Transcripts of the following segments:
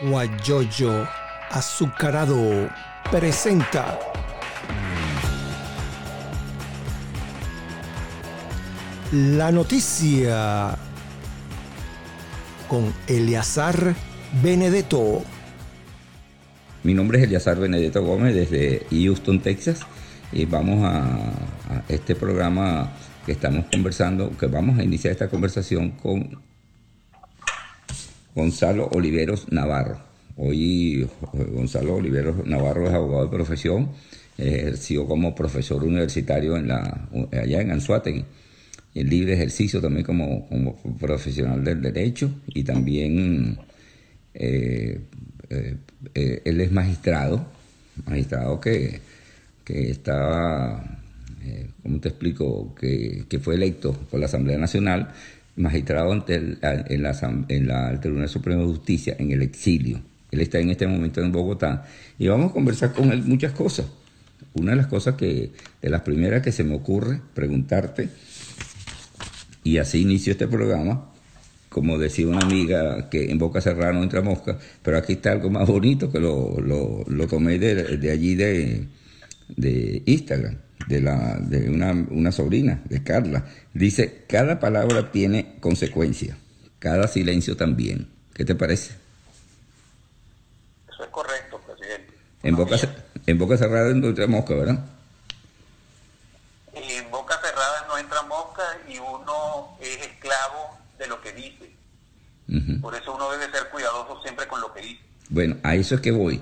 Guayoyo Azucarado presenta la noticia con Eleazar Benedetto. Mi nombre es Eliazar Benedetto Gómez desde Houston, Texas, y vamos a, este programa que estamos conversando, que vamos a iniciar esta conversación con Gonzalo Oliveros Navarro. Hoy Gonzalo Oliveros Navarro es abogado de profesión, ejerció como profesor universitario en la, allá en Anzuategui, en libre ejercicio también como, profesional del derecho y también eh, eh, eh, él es magistrado, magistrado que, que estaba, eh, ¿cómo te explico?, que, fue electo por la Asamblea Nacional, magistrado ante el, en, la, en la Tribunal Supremo de Justicia, en el exilio. Él está en este momento en Bogotá y vamos a conversar con él muchas cosas. Una de las cosas que, de las primeras que se me ocurre preguntarte, y así inicio este programa, como decía una amiga, que en boca cerrada no entra mosca, pero aquí está algo más bonito que lo, lo, tomé de, allí de, de Instagram, de, la, de una, una sobrina, de Carla. Dice, cada palabra tiene consecuencia, cada silencio también. ¿Qué te parece? Eso es correcto, presidente. En boca, en boca cerrada no entra mosca, ¿verdad? En boca cerrada no entra mosca y uno es esclavo de lo que dice. Por eso uno debe ser cuidadoso siempre con lo que dice. Bueno, a eso es que voy.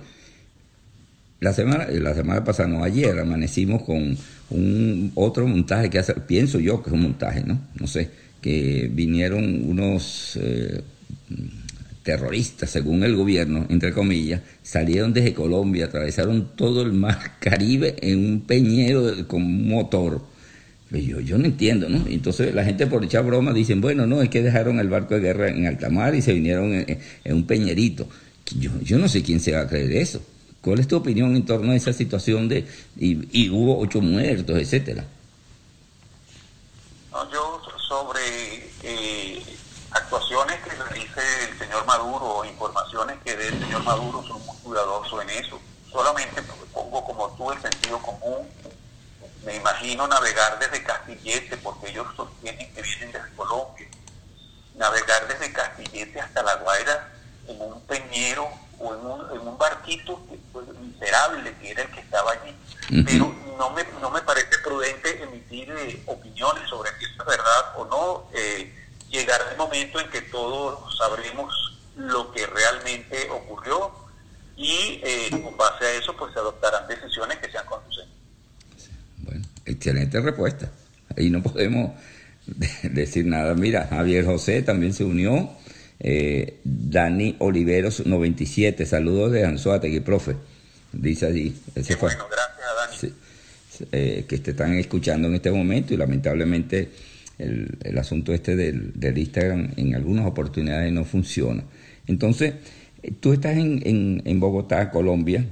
La semana, la semana pasada, no ayer, amanecimos con un otro montaje que hace, pienso yo que es un montaje, ¿no? No sé, que vinieron unos eh, terroristas, según el gobierno, entre comillas, salieron desde Colombia, atravesaron todo el mar Caribe en un peñero con motor yo, yo no entiendo, ¿no? Entonces la gente por echar broma dicen, bueno, no, es que dejaron el barco de guerra en alta mar y se vinieron en, un peñerito. Yo, yo no sé quién se va a creer eso. ¿Cuál es tu opinión en torno a esa situación de, y, hubo ocho muertos, etcétera? No, yo sobre eh, actuaciones que realice el señor Maduro informaciones que dé el señor Maduro son muy cuidadosos en eso. Solamente pongo como tú el sentido común me imagino navegar desde Castillete, porque ellos sostienen que vienen desde Colombia, navegar desde Castillete hasta La Guaira en un peñero o en un, barquito miserable que era el que estaba allí. Pero no me, no me parece prudente emitir eh, opiniones sobre si es verdad o no. Eh, llegará el momento en que todos sabremos lo que realmente ocurrió y eh, con base a eso pues se adoptarán decisiones que sean conducentes excelente respuesta. Ahí no podemos decir nada. Mira, Javier José también se unió. Eh, Dani Oliveros 97, saludos de Anzuategui, profe. Dice allí. Ese bueno, gracias Dani. Eh, que te están escuchando en este momento y lamentablemente el, asunto este del, Instagram en algunas oportunidades no funciona. Entonces, tú estás en, en, en Bogotá, Colombia,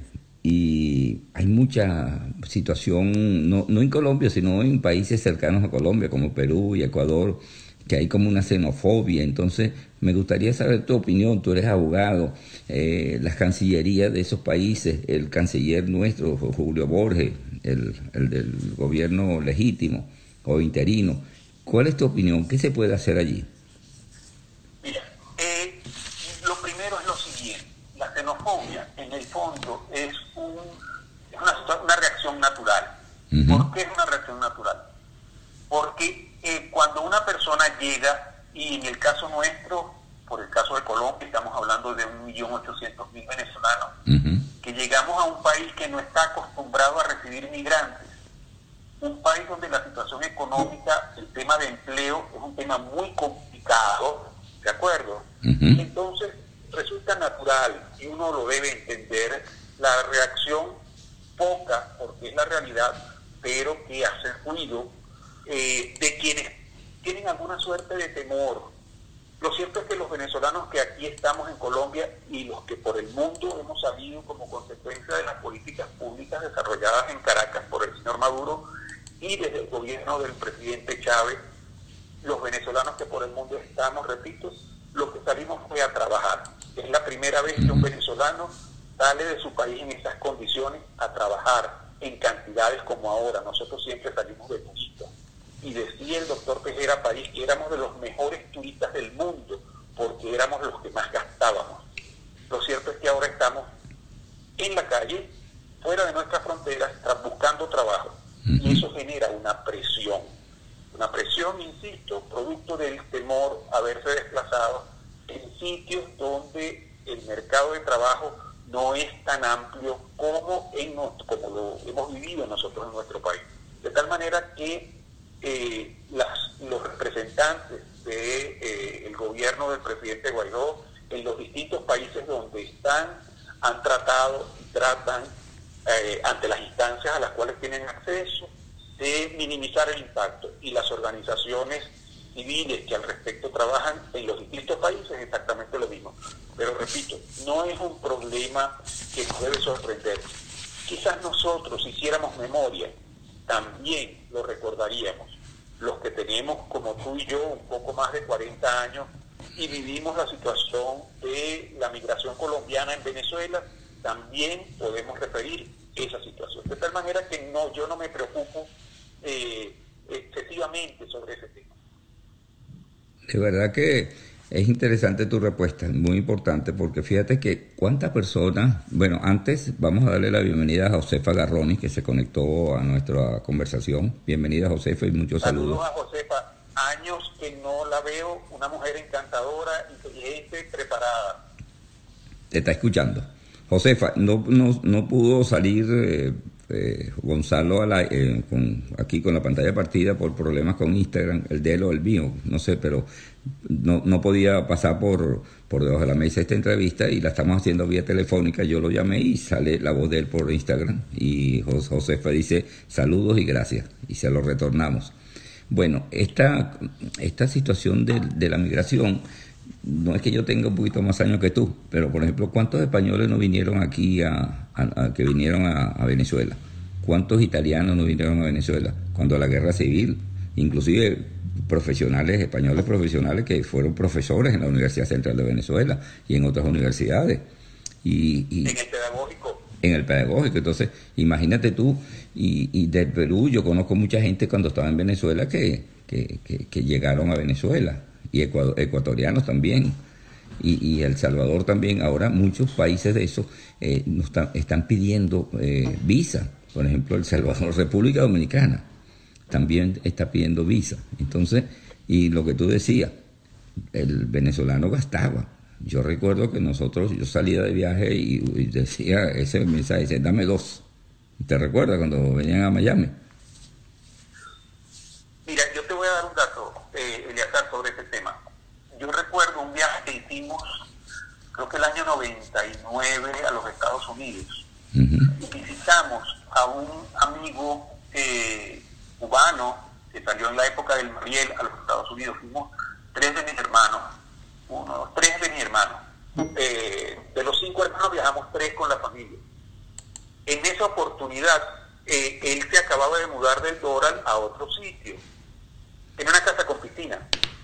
y hay mucha situación, no, no en Colombia, sino en países cercanos a Colombia, como Perú y Ecuador, que hay como una xenofobia. Entonces, me gustaría saber tu opinión, tú eres abogado, eh, las cancillerías de esos países, el canciller nuestro, Julio Borges, el, el del gobierno legítimo o interino. ¿Cuál es tu opinión? ¿Qué se puede hacer allí? Mira, eh, lo primero es lo siguiente, la xenofobia en el fondo es una, reacción natural. ¿Por qué es una reacción natural? Porque eh, cuando una persona llega, y en el caso nuestro, por el caso de Colombia, estamos hablando de 1.800.000 venezolanos, que llegamos a un país que no está acostumbrado a recibir migrantes, un país donde la situación económica, el tema de empleo es un tema muy complicado, ¿de acuerdo? Entonces, resulta natural y uno lo debe entender la reacción poca, porque es la realidad, pero que hace ruido eh, de quienes tienen alguna suerte de temor. Lo cierto es que los venezolanos que aquí estamos en Colombia y los que por el mundo hemos salido como consecuencia de las políticas públicas desarrolladas en Caracas por el señor Maduro y desde el gobierno del presidente Chávez, los venezolanos que por el mundo estamos, repito, lo que salimos fue a trabajar Es la primera vez que un venezolano sale de su país en estas condiciones a trabajar en cantidades como ahora. Nosotros siempre salimos de poquito. Y decía el doctor Tejera París que éramos de los mejores turistas del mundo porque éramos los que más gastábamos. Lo cierto es que ahora estamos en la calle, fuera de nuestras fronteras, buscando trabajo. Y eso genera una presión. Una presión, insisto, producto del temor a verse desplazado en sitios donde el mercado de trabajo no es tan amplio como, en, como lo hemos vivido nosotros en nuestro país. De tal manera que eh, las, los representantes del de, eh, gobierno del presidente Guaidó en los distintos países donde están han tratado y tratan eh, ante las instancias a las cuales tienen acceso de minimizar el impacto y las organizaciones civiles que al respecto trabajan en los distintos países exactamente lo mismo. Pero repito, no es un problema que nos debe sorprender. Quizás nosotros hiciéramos memoria, también lo recordaríamos. Los que tenemos, como tú y yo, un poco más de 40 años y vivimos la situación de la migración colombiana en Venezuela, también podemos referir esa situación. De tal manera que no, yo no me preocupo eh, excesivamente sobre ese tema. De verdad que es interesante tu respuesta, muy importante, porque fíjate que cuántas personas, bueno, antes vamos a darle la bienvenida a Josefa Garroni, que se conectó a nuestra conversación. Bienvenida Josefa y muchos saludos. Saludos a Josefa, años que no la veo, una mujer encantadora, inteligente, preparada. Te está escuchando. Josefa, no, no, no pudo salir eh, eh, Gonzalo a la, eh, con, aquí con la pantalla partida por problemas con Instagram, el de él o el mío, no sé, pero no, no podía pasar por, por debajo de la mesa esta entrevista y la estamos haciendo vía telefónica. Yo lo llamé y sale la voz de él por Instagram y Josefa dice saludos y gracias y se lo retornamos. Bueno, esta, esta situación de, de la migración no es que yo tenga un poquito más años que tú, pero por ejemplo, ¿cuántos españoles no vinieron aquí a, que vinieron a, Venezuela? ¿Cuántos italianos no vinieron a Venezuela cuando la guerra civil? Inclusive profesionales, españoles profesionales que fueron profesores en la Universidad Central de Venezuela y en otras universidades. Y, en el pedagógico. En el pedagógico. Entonces, imagínate tú, y, y del Perú, yo conozco mucha gente cuando estaba en Venezuela que, que, que llegaron a Venezuela y ecuatorianos también, y, El Salvador también. Ahora muchos países de esos eh, están, pidiendo eh, visa. Por ejemplo, El Salvador, República Dominicana, también está pidiendo visa. Entonces, y lo que tú decías, el venezolano gastaba. Yo recuerdo que nosotros, yo salía de viaje y, decía ese mensaje, dice, dame dos. ¿Te recuerdas cuando venían a Miami? yo recuerdo un hicimos, creo que el año 99, a los Estados Unidos. Visitamos a un amigo eh, cubano que salió en la época del Mariel a los Estados Unidos. Fuimos tres de mis hermanos, uno, tres de mis hermanos. Eh, de los cinco hermanos viajamos tres con la familia. En esa oportunidad, eh, él se acababa de mudar del Doral a otro sitio, en una casa con piscina.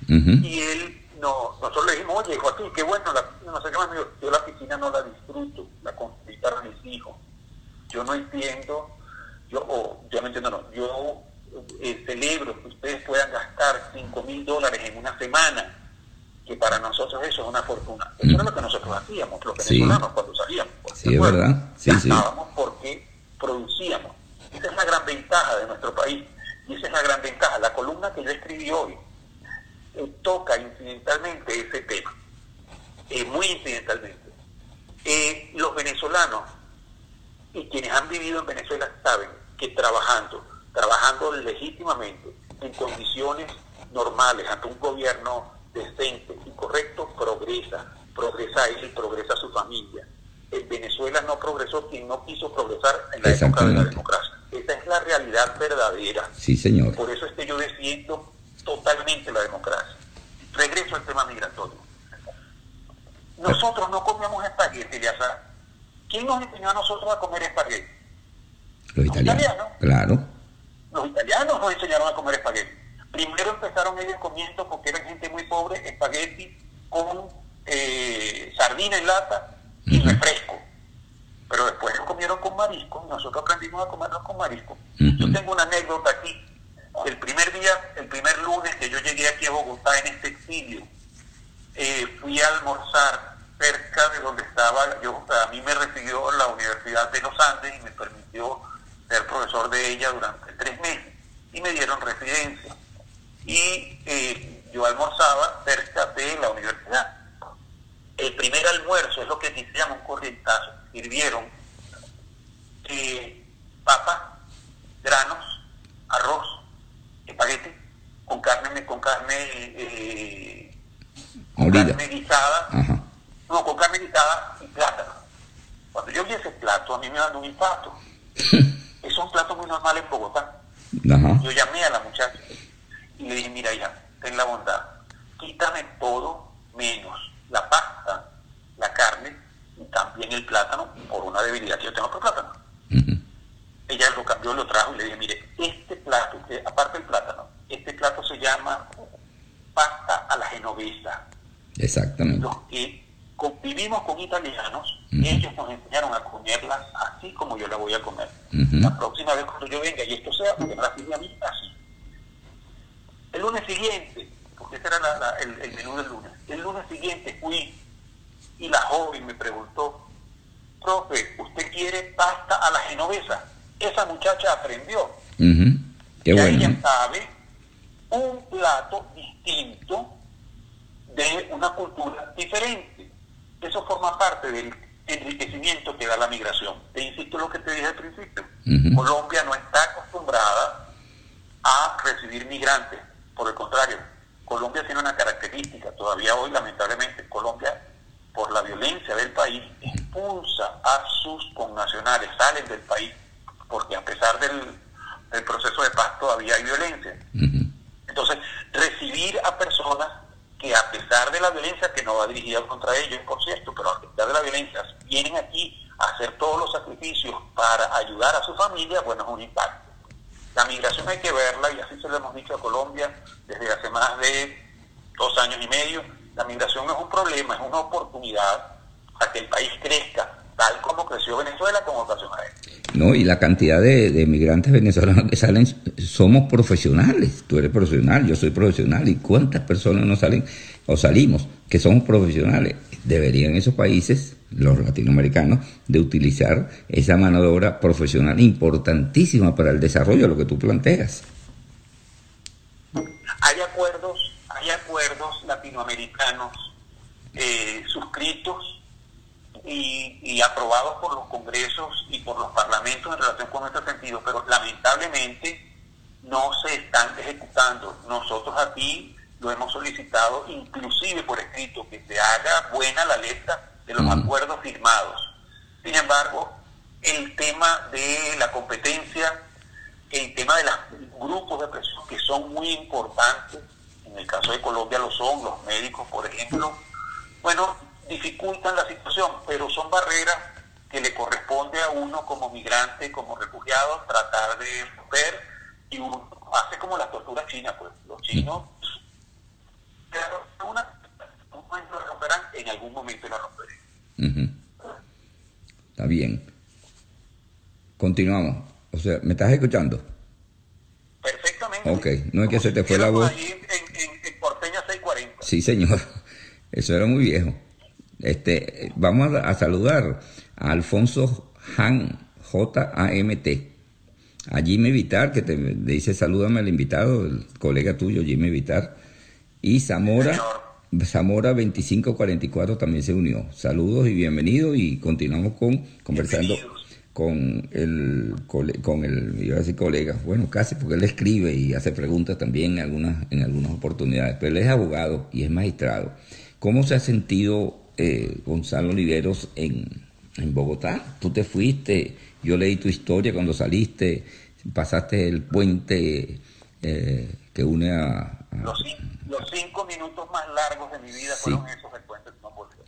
Y él no, nosotros le dijimos, oye, Joaquín, qué bueno la piscina, no sé qué más, yo la piscina no la disfruto, la construí para mis hijos. Yo no entiendo, yo, oh, yo no entiendo, no, yo eh, celebro que ustedes puedan gastar 5 mil dólares en una semana, que para nosotros eso es una fortuna. Eso era lo que nosotros hacíamos, los venezolanos, cuando salíamos. Sí, es verdad. Sí, Gastábamos porque producíamos. Esa es la gran ventaja de nuestro país. Y esa es la gran ventaja. La columna que yo escribí hoy, toca incidentalmente ese tema, eh, muy incidentalmente. Eh, los venezolanos y quienes han vivido en Venezuela saben que trabajando, trabajando legítimamente, en condiciones normales, ante un gobierno decente y correcto, progresa, progresa él y progresa su familia. En Venezuela no progresó quien no quiso progresar en la época de la democracia. Esa es la realidad verdadera. Sí, señor. Por eso es que yo defiendo totalmente la democracia. Regreso al tema migratorio. Nosotros no comíamos espagueti, ya sabes. ¿Quién nos enseñó a nosotros a comer espagueti? Los italianos. Claro. Los italianos nos enseñaron a comer espagueti. Primero empezaron ellos comiendo, porque eran gente muy pobre, espagueti con eh, sardina en lata y refresco. Pero después lo comieron con marisco, nosotros aprendimos a comerlo con marisco. Yo tengo una anécdota aquí. El primer día, el primer lunes que yo llegué aquí a Bogotá en este exilio, eh, fui a almorzar cerca de donde estaba, yo, a mí me recibió la Universidad de los Andes y me permitió ser profesor de ella durante tres meses y me dieron residencia. Y eh, yo almorzaba cerca de la universidad. El primer almuerzo es lo que llama un corrientazo. Sirvieron eh, papa, granos, arroz, espagueti, con carne, con carne, eh, con carne guisada, no, con carne guisada y plátano. Cuando yo vi ese plato, a mí me dan un impacto. es un plato muy normal en Bogotá. Yo llamé a la muchacha y le dije, mira ya, ten la bondad, quítame todo menos la pasta, la carne y también el plátano por una debilidad que yo tengo por plátano. Ella lo cambió, lo trajo y le dije, mire, este plato, aparte del plátano, este plato se llama pasta a la genovesa. Exactamente. Los que convivimos con italianos, ellos nos enseñaron a comerla así como yo la voy a comer. La próxima vez cuando yo venga y esto sea, porque me la a mí así. El lunes siguiente, porque ese era el, menú del lunes, el lunes siguiente fui y la joven me preguntó, profe, ¿usted quiere pasta a la genovesa? Esa muchacha aprendió. Qué ya bueno. ella sabe un plato distinto de una cultura diferente. Eso forma parte del enriquecimiento que da la migración. Te insisto lo que te dije al principio. Colombia no está acostumbrada a recibir migrantes. Por el contrario, Colombia tiene una característica. Todavía hoy, lamentablemente, Colombia, por la violencia del país, expulsa a sus connacionales, salen del país, porque a pesar del, proceso de paz todavía hay violencia. Entonces, recibir a personas que a pesar de la violencia que no va dirigida contra ellos, por cierto, pero a pesar de la violencia, vienen aquí a hacer todos los sacrificios para ayudar a su familia, bueno, es un impacto. La migración hay que verla, y así se lo hemos dicho a Colombia desde hace más de dos años y medio, la migración no es un problema, es una oportunidad a que el país crezca, tal como creció Venezuela como ocasión a No, y la cantidad de, de, migrantes venezolanos que salen, somos profesionales. Tú eres profesional, yo soy profesional. ¿Y cuántas personas nos salen o salimos que somos profesionales? Deberían esos países, los latinoamericanos, de utilizar esa mano de obra profesional importantísima para el desarrollo de lo que tú planteas. Hay acuerdos, hay acuerdos latinoamericanos eh, suscritos y, y, aprobados por los congresos y por los parlamentos en relación con este sentido, pero lamentablemente no se están ejecutando. Nosotros aquí lo hemos solicitado, inclusive por escrito, que se haga buena la letra de los acuerdos firmados. Sin embargo, el tema de la competencia, el tema de los grupos de presión que son muy importantes, en el caso de Colombia lo son, los médicos, por ejemplo, bueno, dificultan la situación, pero son barreras que le corresponde a uno como migrante, como refugiado, tratar de romper y uno hace como la tortura china, pues los chinos una, lo romperán, en algún momento la romperán. Está bien. Continuamos. O sea, ¿me estás escuchando? Perfectamente. Ok, no es que se te fue la voz. en, en, en Porteña 640. Sí, señor. Eso era muy viejo. Este, vamos a, a saludar a Alfonso Han, J-A-M-T. A Jimmy Vitar, que te dice salúdame al invitado, el colega tuyo, Jimmy Vitar. Y Zamora. Zamora 2544 también se unió. Saludos y bienvenidos y continuamos con conversando con el con el iba a decir colega, bueno casi porque él escribe y hace preguntas también en algunas en algunas oportunidades, pero él es abogado y es magistrado. ¿Cómo se ha sentido eh, Gonzalo Oliveros en, en Bogotá? Tú te fuiste, yo leí tu historia cuando saliste, pasaste el puente eh, que une a... a... Los, los, cinco minutos más largos de mi vida sí. fueron esos del puente no volvió.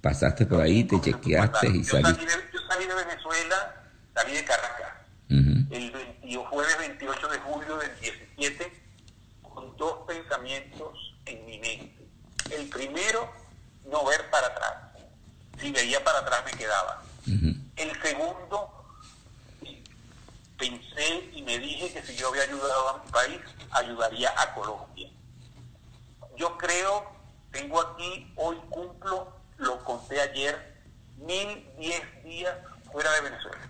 Pasaste por ahí, te chequeaste y yo saliste. Salí de, yo salí de Venezuela, salí de Caracas, uh -huh. el 20, jueves 28 de julio del 17, con dos pensamientos en mi mente. El primero, no ver para atrás. Si veía para atrás me quedaba. El segundo, pensé y me dije que si yo había ayudado a mi país, ayudaría a Colombia. Yo creo, tengo aquí, hoy cumplo, lo conté ayer, mil diez días fuera de Venezuela.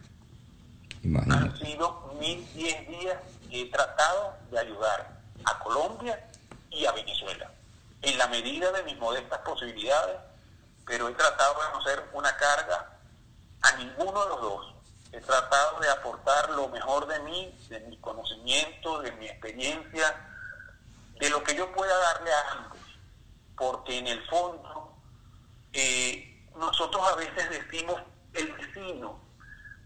Han sido mil diez días que he tratado de ayudar a Colombia y a Venezuela, en la medida de mis modestas posibilidades, pero he tratado de no ser una carga a ninguno de los dos. He tratado de aportar lo mejor de mí, de mi conocimiento, de mi experiencia, de lo que yo pueda darle a ambos, porque en el fondo eh, nosotros a veces decimos el vecino,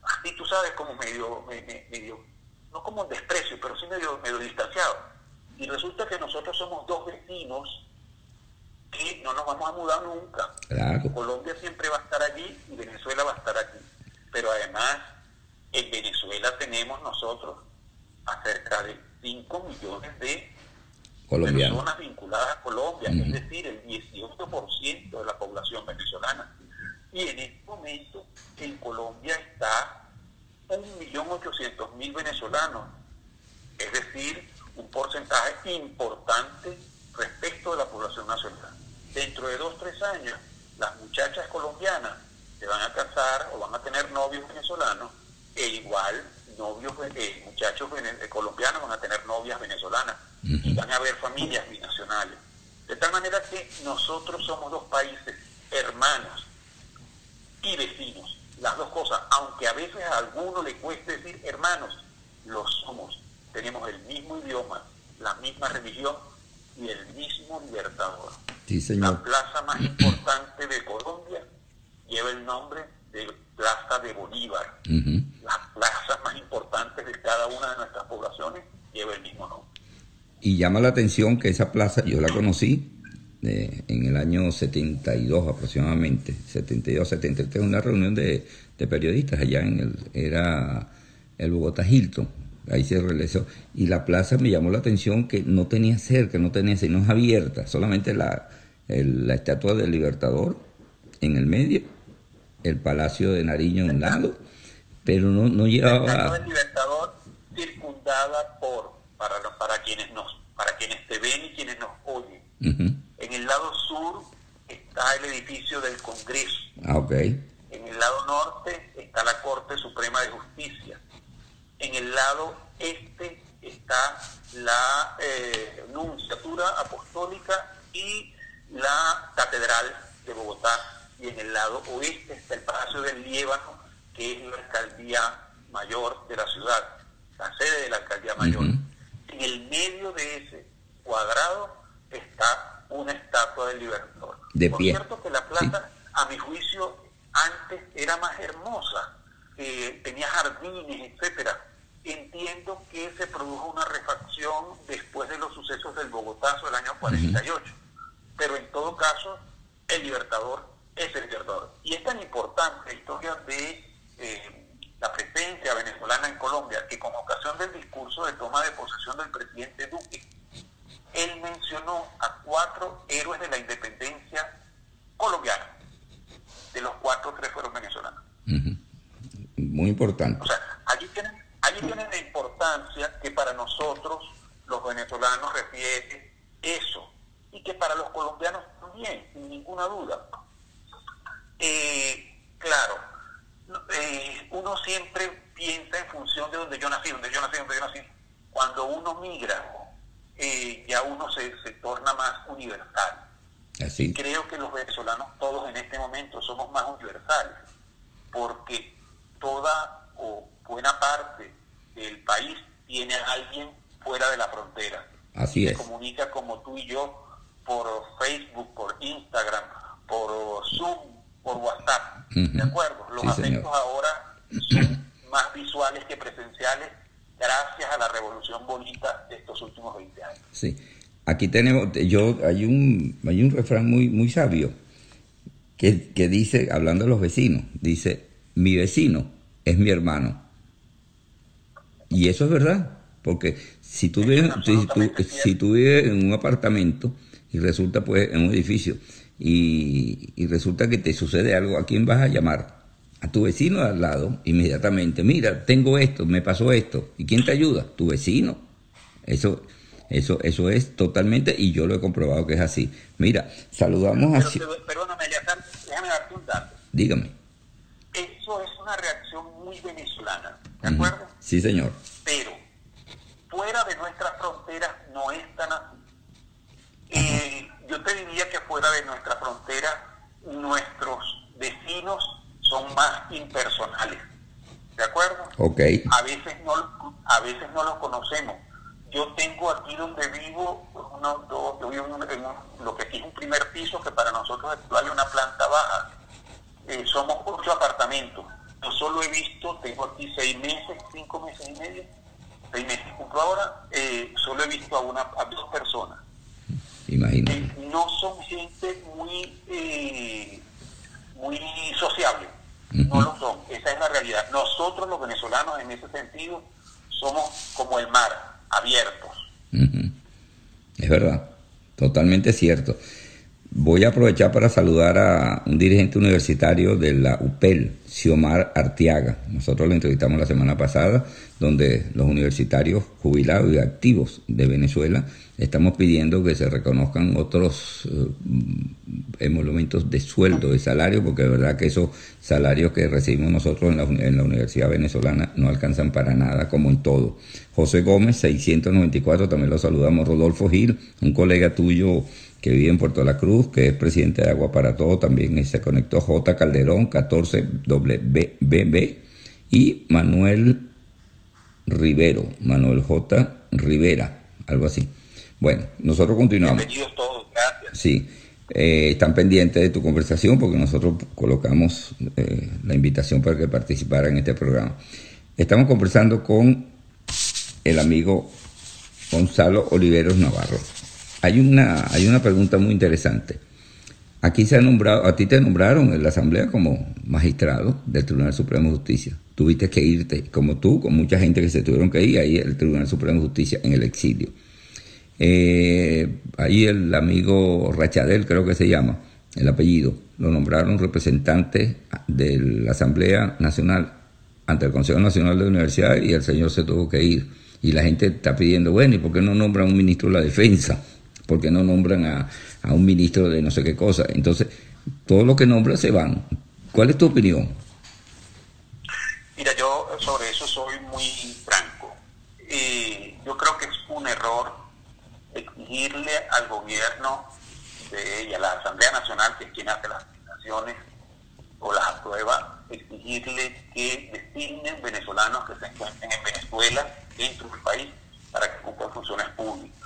así tú sabes, como medio, medio, no como un desprecio, pero sí medio, medio distanciado. Y resulta que nosotros somos dos vecinos que no nos vamos a mudar nunca. Colombia siempre va a estar allí y Venezuela va a estar aquí. Pero además, en Venezuela tenemos nosotros acerca de 5 millones de personas vinculadas a Colombia, es decir, el 18% de la población venezolana. Y en este momento en Colombia está 1.800.000 venezolanos, es decir, un porcentaje importante respecto de la población nacional. Dentro de dos, tres años, las muchachas colombianas se van a casar o van a tener novios venezolanos e igual novios eh, muchachos eh, colombianos van a tener novias venezolanas. Y van a haber familias binacionales. De tal manera que nosotros somos dos países hermanos y vecinos, las dos cosas, aunque a veces a alguno le cueste decir hermanos, lo somos, tenemos el mismo idioma, la misma religión y el mismo libertador. La plaza más importante de Colombia lleva el nombre de Plaza de Bolívar. Las plazas más importantes de cada una de nuestras poblaciones lleva el mismo nombre. Y llama la atención que esa plaza yo la conocí en el año 72 aproximadamente, 72, 73, una reunión de, periodistas allá en el, era el Bogotá Hilton, ahí se realizó, y la plaza me llamó la atención que no tenía cerca, no tenía, sino es abierta, solamente la, la estatua del Libertador en el medio, el Palacio de Nariño en un lado, pero no, no llevaba... La estatua del Libertador circundada por, para, para, quienes nos, para quienes te ven y quienes nos oyen, en el lado sur está el edificio del Congreso. Ah, En el lado norte está la Corte Suprema de Justicia. En el lado este está la eh, Nunciatura Apostólica y la Catedral de Bogotá. Y en el lado oeste está el Palacio del Líbano, que es la alcaldía mayor de la ciudad, la sede de la alcaldía mayor. En el medio de ese cuadrado está una estatua del Libertador. De Por cierto que la plaza, a mi juicio, antes era más hermosa, eh, tenía jardines, etcétera. Entiendo que se produjo una refacción después de los sucesos del Bogotazo del año 48, pero en todo caso, el Libertador es el Libertador. Y es tan importante la historia de eh, la presencia venezolana en Colombia que con ocasión del discurso de toma de posesión del presidente Duque, él mencionó a cuatro héroes de la independencia colombiana. De los cuatro, tres fueron venezolanos. Muy importante. O sea, allí tienen, allí tienen la importancia que para nosotros, los venezolanos, refiere eso. Y que para los colombianos también, sin ninguna duda. Eh, claro, eh, uno siempre piensa en función de donde yo nací, donde yo nací, donde yo nací. Cuando uno migra eh, ya uno se, se, torna más universal. Así. Creo que los venezolanos todos en este momento somos más universales, porque toda o buena parte del país tiene a alguien fuera de la frontera. Así se comunica como tú y yo por Facebook, por Instagram, por Zoom, por WhatsApp. ¿De acuerdo? Los afectos ahora son más visuales que presenciales gracias a la revolución bonita de estos últimos 20 años. Sí. Aquí tenemos, yo, hay un, hay un refrán muy, muy sabio que, que dice, hablando de los vecinos, dice, mi vecino es mi hermano. Y eso es verdad, porque si tú, vives, si, tú, si tú vives en un apartamento y resulta pues en un edificio y, y resulta que te sucede algo, ¿a quién vas a llamar? A tu vecino al lado, inmediatamente, mira, tengo esto, me pasó esto, ¿y quién te ayuda? Tu vecino. Eso, eso, eso es totalmente, y yo lo he comprobado que es así. Mira, saludamos a... perdóname, déjame darte un dato. Dígame. Eso es una reacción muy venezolana, ¿de acuerdo? Sí, señor. Pero fuera de nuestras fronteras no es tan así. Eh, yo te diría que fuera de nuestra frontera nuestros vecinos son más impersonales, ¿de acuerdo? Ok. A veces no, a veces no los conocemos yo tengo aquí donde vivo, uno, dos, yo vivo en, lo que aquí es un primer piso, que para nosotros vale una planta baja. Eh, somos ocho apartamentos. Yo solo he visto, tengo aquí seis meses, cinco meses y medio, seis meses cumplo ahora, eh, solo he visto a, una, a dos personas. Imagínate. Eh, no son gente muy, muy sociable. No lo son. Esa es la realidad. Nosotros los venezolanos en ese sentido somos como el mar abiertos. Es verdad, totalmente cierto. Voy a aprovechar para saludar a un dirigente universitario de la UPEL, Xiomar Artiaga. Nosotros lo entrevistamos la semana pasada, donde los universitarios jubilados y activos de Venezuela estamos pidiendo que se reconozcan otros eh, emolumentos de sueldo, de salario, porque de verdad que esos salarios que recibimos nosotros en la, en la Universidad Venezolana no alcanzan para nada, como en todo. José Gómez, 694, también lo saludamos. Rodolfo Gil, un colega tuyo que vive en Puerto La Cruz, que es presidente de Agua para Todo, también se conectó J. Calderón, 14WBB, y Manuel Rivero, Manuel J. Rivera, algo así. Bueno, nosotros continuamos. Bienvenidos todos, gracias. Sí, eh, están pendientes de tu conversación porque nosotros colocamos eh, la invitación para que participara en este programa. Estamos conversando con el amigo Gonzalo Oliveros Navarro. Hay una, hay una pregunta muy interesante. Aquí se ha nombrado, a ti te nombraron en la Asamblea como magistrado del Tribunal Supremo de Justicia. Tuviste que irte, como tú, con mucha gente que se tuvieron que ir ahí al Tribunal Supremo de Justicia en el exilio. Eh, ahí el amigo Rachadel, creo que se llama, el apellido, lo nombraron representante de la Asamblea Nacional ante el Consejo Nacional de Universidades y el señor se tuvo que ir. Y la gente está pidiendo, bueno, ¿y por qué no nombran un ministro de la Defensa? Porque no nombran a, un ministro de no sé qué cosa. Entonces, todos los que nombran se van. ¿Cuál es tu opinión? Mira, yo sobre eso soy muy franco. Eh, yo creo que es un error exigirle al gobierno de, y a la Asamblea Nacional, que es quien hace las asignaciones o las aprueba, exigirle que designen venezolanos que se encuentren en Venezuela, dentro del país, para que cumplan funciones públicas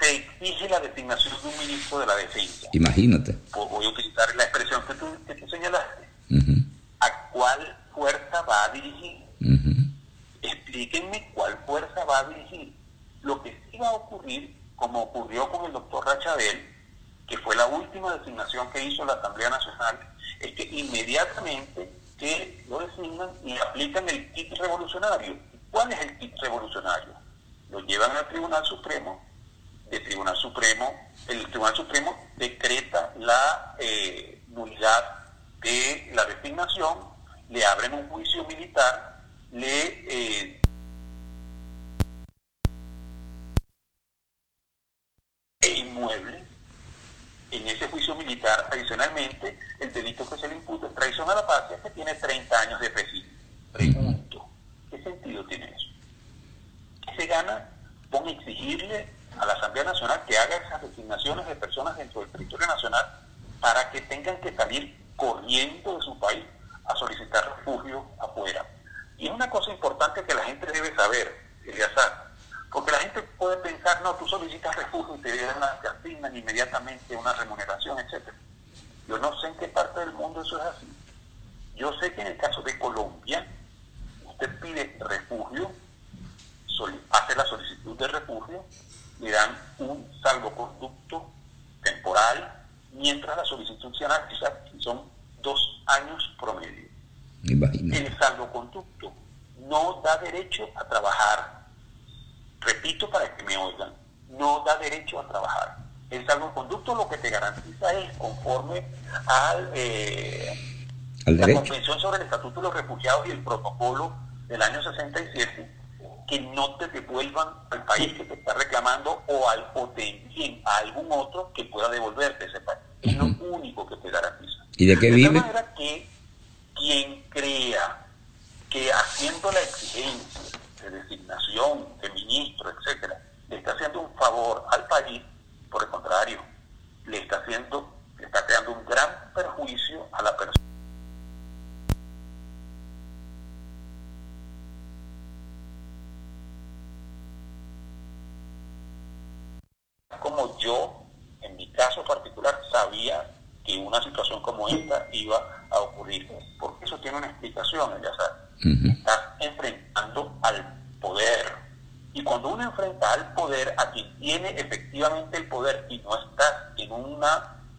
se exige la designación de un ministro de la Defensa. Imagínate. Voy a utilizar la expresión que tú, señalaste. ¿A cuál fuerza va a dirigir? Explíquenme cuál fuerza va a dirigir. Lo que sí va a ocurrir, como ocurrió con el doctor Rachabel, que fue la última designación que hizo la Asamblea Nacional, es que inmediatamente que lo designan y aplican el kit revolucionario. ¿Cuál es el kit revolucionario? Lo llevan al Tribunal Supremo del Tribunal Supremo, el Tribunal Supremo decreta la eh, nulidad de la designación, le abren un juicio militar, le eh, e inmueble. En ese juicio militar, adicionalmente, el delito que se le imputa es traición a la patria, que tiene 30 años de presidio. Pregunto, ¿qué sentido tiene eso? ¿Qué se gana con exigirle a la Asamblea Nacional que haga esas designaciones de personas dentro del territorio nacional para que tengan que salir corriendo de su país a solicitar refugio afuera. Y una cosa importante que la gente debe saber, Eliazar, porque la gente puede pensar, no, tú solicitas refugio y te, te asignan inmediatamente una remuneración, etc. Yo no sé en qué parte del mundo eso es así. Yo sé que en el caso de Colombia, usted pide refugio, hace la solicitud de refugio, le dan un salvoconducto temporal, mientras la solicitud se analiza son dos años promedio. El salvoconducto no da derecho a trabajar. Repito para que me oigan, no da derecho a trabajar. El salvoconducto lo que te garantiza es, conforme al, eh, la Convención sobre el Estatuto de los Refugiados y el protocolo del año 67, que no te devuelvan al país que te está reclamando o, al, o te envíen a algún otro que pueda devolverte ese país. Es lo único que te garantiza. ¿Y de qué vive? De manera que quien crea que haciendo la exigencia de designación de ministro, etcétera, le está haciendo un favor al país, por el contrario, le está haciendo, le está creando un gran perjuicio a la persona. Como yo, en mi caso particular, sabía que una situación como esta iba a ocurrir, porque eso tiene una explicación, ya sabes. Estás enfrentando al poder y cuando uno enfrenta al poder, a quien tiene efectivamente el poder y no está en un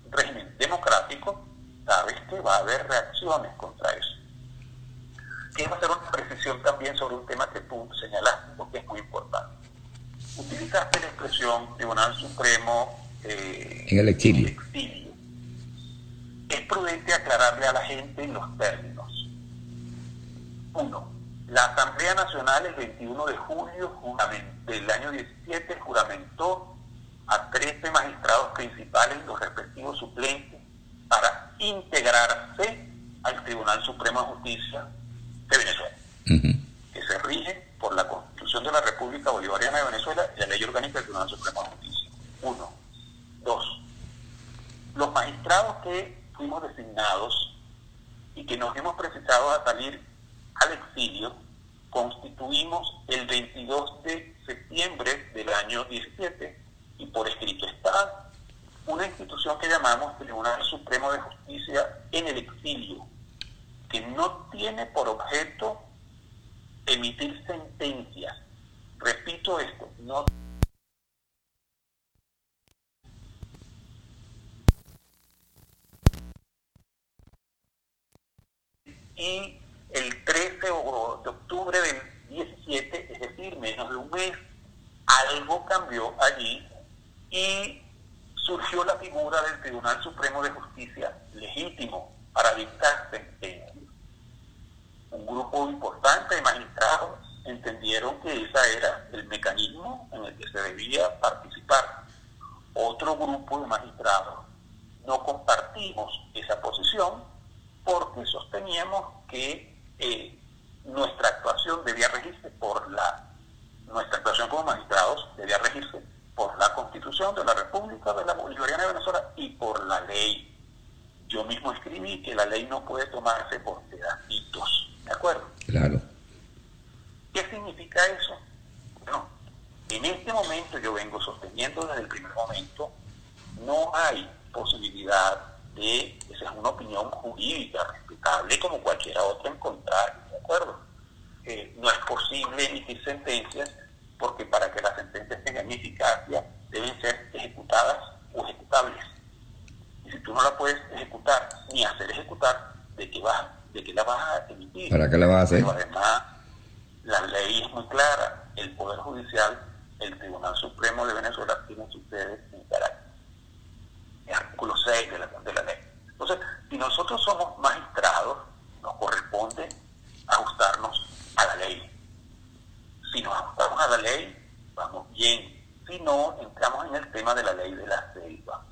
régimen democrático, sabes que va a haber reacciones contra eso. Quiero hacer una precisión también sobre un tema que tú señalaste, porque es muy importante. Utilizaste la expresión Tribunal Supremo eh, en el exilio. Es prudente aclararle a la gente los términos. Uno, la Asamblea Nacional el 21 de julio del año 17 juramentó a 13 magistrados principales, los respectivos suplentes, para integrarse al Tribunal Supremo de Justicia de Venezuela, que se rige por la Constitución de la República Bolivariana de Venezuela y la Ley Orgánica del Tribunal Supremo de Justicia. Uno. Dos. Los magistrados que fuimos designados y que nos hemos precisado a salir al exilio, constituimos el 22 de septiembre del año 17 y por escrito está una institución que llamamos Tribunal Supremo de Justicia en el exilio, que no tiene por objeto emitir sentencias. Repito esto, no y el 13 de octubre del 17, es decir, menos de un mes, algo cambió allí y surgió la figura del Tribunal Supremo de Justicia legítimo para dictar sentencias. Un grupo importante de magistrados entendieron que ese era el mecanismo en el que se debía participar. Otro grupo de magistrados no compartimos esa posición porque sosteníamos que eh, nuestra actuación debía regirse por la, nuestra actuación como magistrados debía regirse por la Constitución de la República de la Bolivariana de Venezuela y por la ley. Yo mismo escribí que la ley no puede tomarse por pedacitos, ¿de acuerdo? Claro. ¿Qué significa eso? Bueno, en este momento yo vengo sosteniendo desde el primer momento, no hay posibilidad de, esa es una opinión jurídica, como cualquiera otra en contrario, ¿de acuerdo? Eh, no es posible emitir sentencias porque para que las sentencias tengan eficacia deben ser ejecutadas o ejecutables. Y si tú no la puedes ejecutar ni hacer ejecutar, ¿de qué, vas, de qué la vas a emitir? ¿Para qué la vas a hacer? Pero además, la ley es muy clara. El Poder Judicial, el Tribunal Supremo de Venezuela tiene sus sedes en Caracas. El artículo 6 de la, de la ley. Entonces, si nosotros somos magistrados, nos corresponde ajustarnos a la ley. Si nos ajustamos a la ley, vamos bien. Si no, entramos en el tema de la ley de la selva.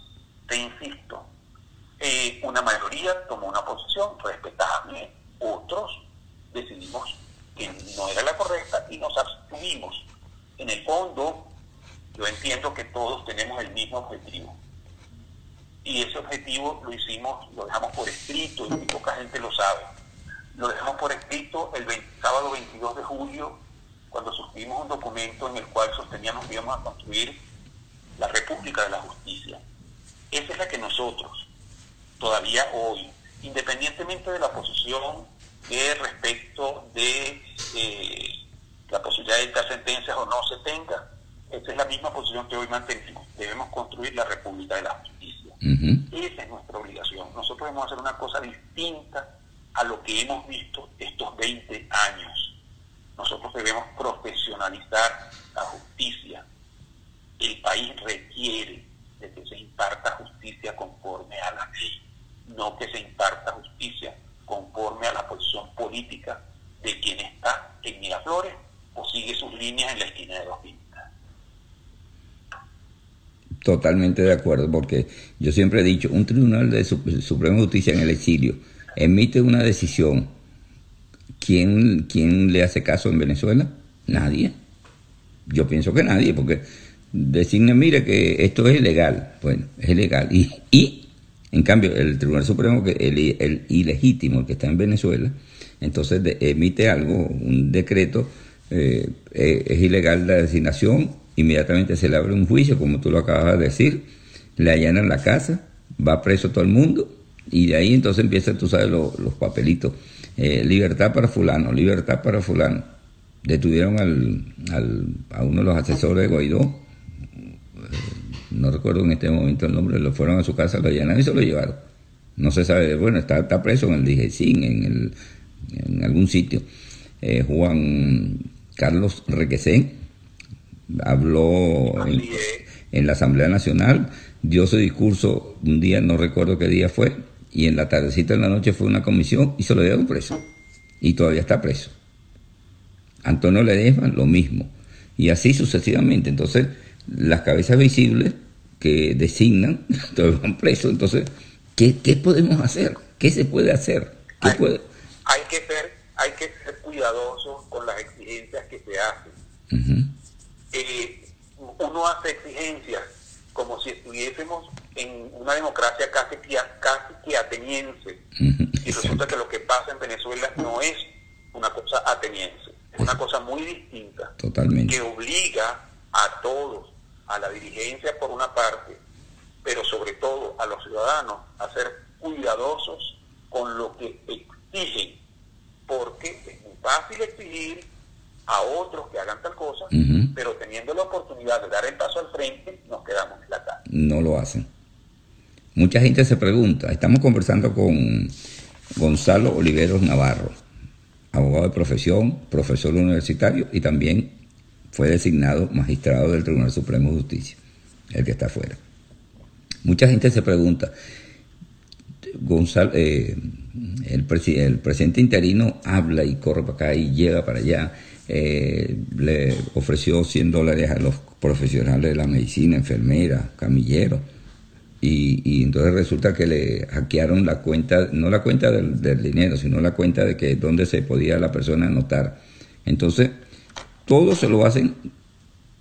Te insisto, eh, una mayoría tomó una posición respetable, otros decidimos que no era la correcta y nos abstuvimos. En el fondo, yo entiendo que todos tenemos el mismo objetivo, y ese objetivo lo hicimos, lo dejamos por escrito y poca gente lo sabe. Lo dejamos por escrito el sábado 22 de julio, cuando suscribimos un documento en el cual sosteníamos que íbamos a construir la República de la Justicia. Esa es la que nosotros, todavía hoy, independientemente de la posición que respecto de eh, la posibilidad de dictar sentencias o no se tenga, esa es la misma posición que hoy mantenemos. Debemos construir la República de la Justicia. Esa es nuestra obligación. Nosotros debemos hacer una cosa distinta a lo que hemos visto estos 20 años. Nosotros debemos profesionalizar la justicia. El país requiere de que se no que se imparta justicia conforme a la posición política de quien está en Miraflores o sigue sus líneas en la esquina de los Pintas. De acuerdo, porque yo siempre he dicho, un tribunal de Suprema Justicia en el exilio emite una decisión. ¿Quién, ¿Quién le hace caso en Venezuela? Nadie. Yo pienso que nadie, porque designa, mire que esto es ilegal. Bueno, es ilegal. Y, y en cambio, el Tribunal Supremo, que el, el ilegítimo, que está en Venezuela, entonces emite algo, un decreto, eh, eh, es ilegal la designación, inmediatamente se le abre un juicio, como tú lo acabas de decir, le allanan la casa, va preso todo el mundo, y de ahí entonces empiezan, tú sabes, los papelitos. Eh, libertad para fulano, libertad para fulano. Detuvieron al, al, a uno de los asesores de Guaidó, no recuerdo en este momento el nombre, lo fueron a su casa, lo allanaron y se lo llevaron. No se sabe, bueno, está, está preso en el DGCIN, en, el, en algún sitio. Eh, Juan Carlos Requesén habló en, en, la Asamblea Nacional, dio su discurso un día, no recuerdo qué día fue, y en la tardecita de la noche fue una comisión y se lo dieron preso. Y todavía está preso. Antonio Ledesma, lo mismo. Y así sucesivamente. Entonces, las cabezas visibles que designan, todos van presos. Entonces, ¿qué, ¿qué, podemos hacer? ¿Qué se puede hacer? ¿Qué hay, puede? hay, que ser, hay que ser cuidadosos con las exigencias que se hacen. Eh, uno hace exigencias como si estuviésemos en una democracia casi que, casi que ateniense. Y resulta que lo que pasa en Venezuela no es una cosa ateniense, es una cosa muy distinta. Totalmente. Que obliga a todos, a la dirigencia por una parte, pero sobre todo a los ciudadanos a ser cuidadosos con lo que exigen, porque es muy fácil exigir a otros que hagan tal cosa, pero teniendo la oportunidad de dar el paso al frente, nos quedamos en la casa. No lo hacen. Mucha gente se pregunta, estamos conversando con Gonzalo Oliveros Navarro, abogado de profesión, profesor universitario y también fue designado magistrado del Tribunal Supremo de Justicia, el que está afuera. Mucha gente se pregunta, Gonzalo, eh, el, el presidente interino habla y corre para acá y llega para allá, eh, le ofreció 100 dólares a los profesionales de la medicina, enfermeras, camilleros, y, entonces resulta que le hackearon la cuenta, no la cuenta del, dinero, sino la cuenta de que donde se podía la persona anotar. Entonces, todo se lo hacen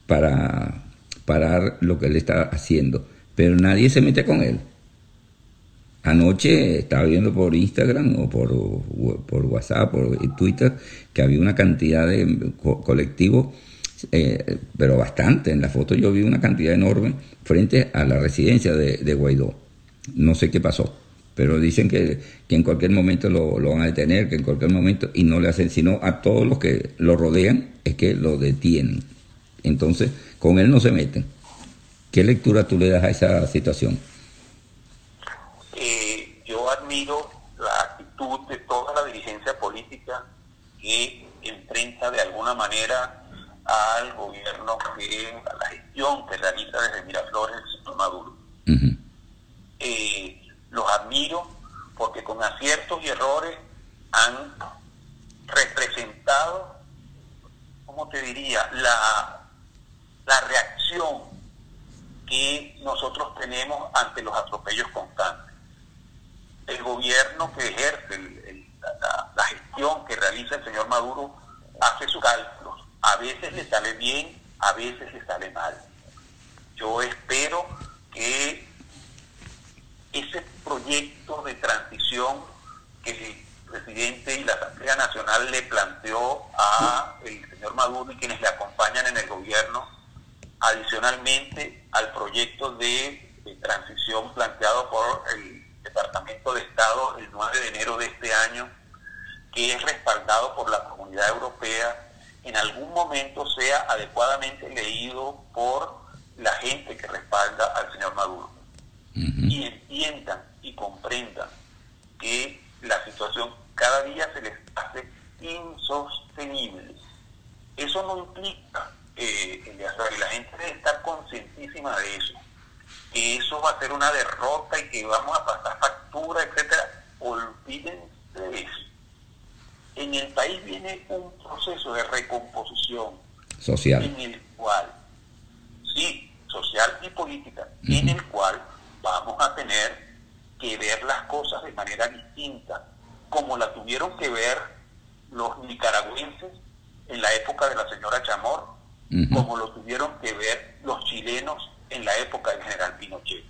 para parar lo que él está haciendo, pero nadie se mete con él. Anoche estaba viendo por Instagram o por, por WhatsApp por Twitter que había una cantidad de colectivos, eh, pero bastante. En la foto yo vi una cantidad enorme frente a la residencia de, de Guaidó. No sé qué pasó, pero dicen que, que en cualquier momento lo, lo, van a detener, que en cualquier momento, y no le hacen sino a todos los que lo rodean, es que lo detienen. Entonces, con él no se meten. ¿Qué lectura tú le das a esa situación? Eh, yo admiro la actitud de toda la dirigencia política que enfrenta de alguna manera al gobierno, que, a la gestión que realiza desde Miraflores el señor Maduro. Uh -huh. eh, los admiro porque con aciertos y errores han representado, ¿cómo te diría?, la, la reacción que nosotros tenemos ante los atropellos constantes. El gobierno que ejerce la, gestión que realiza el señor Maduro hace sus cálculos. A veces le sale bien, a veces le sale mal. Yo espero que ese proyecto de transición que el presidente y la Asamblea Nacional le planteó a el señor Maduro y quienes le acompañan en el gobierno, adicionalmente al proyecto de, de transición planteado por el Departamento de Estado el 9 de enero de este año, que es respaldado por la comunidad europea, en algún momento sea adecuadamente leído por la gente que respalda al señor Maduro. Uh -huh. Y entiendan y comprendan que la situación cada día se les hace insostenible. Eso no implica, eh, y la gente debe estar conscientísima de eso, que eso va a ser una derrota y que vamos a pasar factura, etcétera, olvídense de eso. En el país viene un proceso de recomposición social. en el cual, sí, social y política, en el cual vamos a tener que ver las cosas de manera distinta, como la tuvieron que ver los nicaragüenses en la época de la señora Chamor, como lo tuvieron que ver los chilenos en la época del general Pinochet.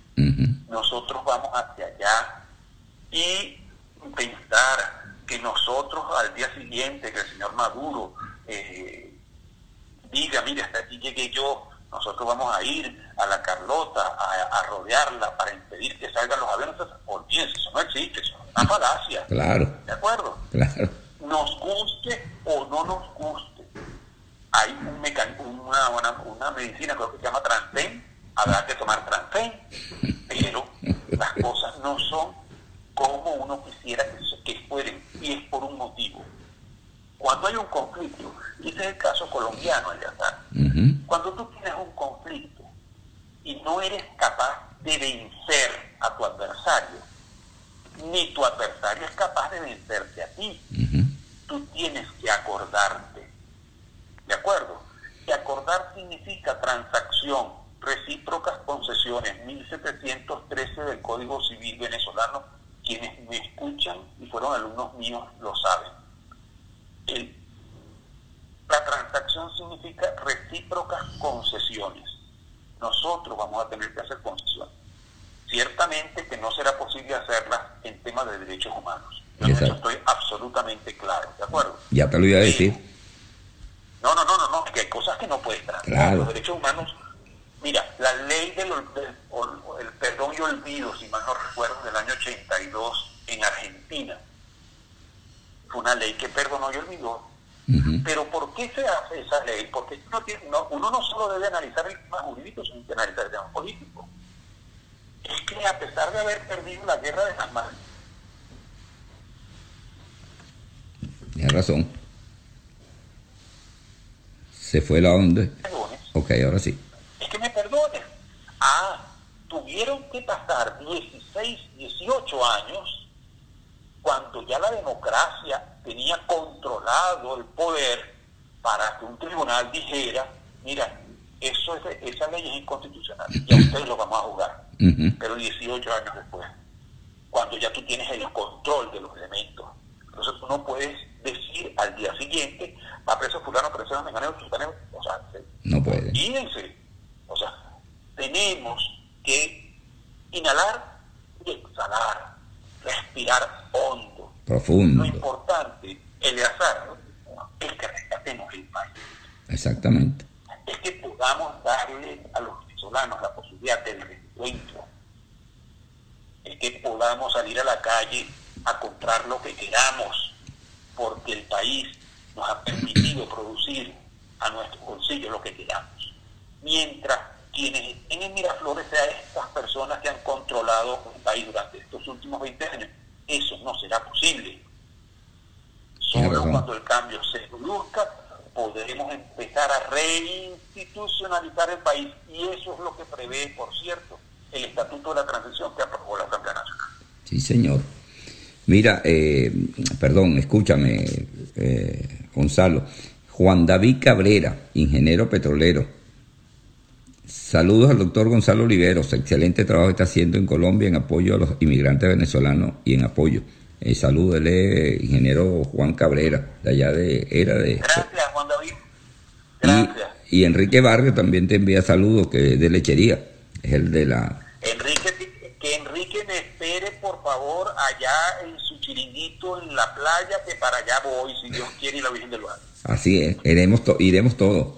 Nosotros vamos hacia allá y pensar que nosotros al día siguiente, que el señor Maduro eh, diga, mire, hasta aquí llegué yo, nosotros vamos a ir a la Carlota a, rodearla para impedir que salgan los aviones, olvídense, eso no existe, eso es una falacia. Claro. ¿De acuerdo? Claro. Nos guste o no nos guste. Hay un una, una, una, medicina creo que se llama Transen, habrá que tomar Transen, pero las cosas no son como uno quisiera que, fueran, y es por un motivo. Cuando hay un conflicto, y este es el caso colombiano, Eleazar, cuando tú tienes un conflicto y no eres capaz de vencer a tu adversario, ni tu adversario es capaz de vencerte a ti, tú tienes que acordarte. ¿De acuerdo? Y acordar significa transacción, recíprocas concesiones, 1713 del Código Civil venezolano, quienes me escuchan y fueron alumnos míos lo saben. la transacción significa recíprocas concesiones. Nosotros vamos a tener que hacer concesiones. Ciertamente que no será posible hacerlas en temas de derechos humanos. Yo eso estoy absolutamente claro, ¿de acuerdo? Decir. No, no, no, no, no, que hay cosas que no puedes tratar. Los derechos humanos, mira, la ley del, el perdón y olvido, si mal no recuerdo, del año 82 en Argentina, fue una ley que perdonó y olvidó. Pero ¿por qué se hace esa ley? Porque uno no solo debe analizar el tema jurídico, sino que analizar el tema político. Es que a pesar de haber perdido la guerra de las manos, Tienes razón. Se fue la onda. Ok, ahora sí. Es que me perdones. Ah, tuvieron que pasar 16, 18 años cuando ya la democracia tenía controlado el poder para que un tribunal dijera, mira, eso es, esa ley es inconstitucional y a ustedes lo vamos a jugar. Pero 18 años después, cuando ya tú tienes el control de los elementos, entonces tú no puedes decir al día siguiente, va preso fulano, preso menganeo, o sea, no puede. Fíjense, o sea, tenemos que inhalar y exhalar, respirar hondo. Profundo. Lo importante, el azar, es que rescatemos el país. Exactamente. Es que podamos darle a los venezolanos la posibilidad del reencuentro. Es que podamos salir a la calle a comprar lo que queramos porque el país nos ha permitido producir a nuestro bolsillo lo que queramos. Mientras quienes en el Miraflores sean estas personas que han controlado el país durante estos últimos 20 años, eso no será posible. Solo cuando el cambio se produzca podremos empezar a reinstitucionalizar el país y eso es lo que prevé, por cierto, el Estatuto de la Transición que aprobó la Asamblea Nacional. Sí, señor. Mira, eh, perdón, escúchame, eh, Gonzalo. Juan David Cabrera, ingeniero petrolero. Saludos al doctor Gonzalo Oliveros. Excelente trabajo está haciendo en Colombia en apoyo a los inmigrantes venezolanos y en apoyo. Eh, saludos, él ingeniero Juan Cabrera, de allá de... Era de Gracias, Juan David. Gracias. Y, Enrique Barrio también te envía saludos, que es de lechería. Es el de la... Enrique que Enrique me espere, allá en su chiringuito, en la playa, que para allá voy, si Dios quiere, y la Virgen del Valle. Así es, iremos, iremos todos,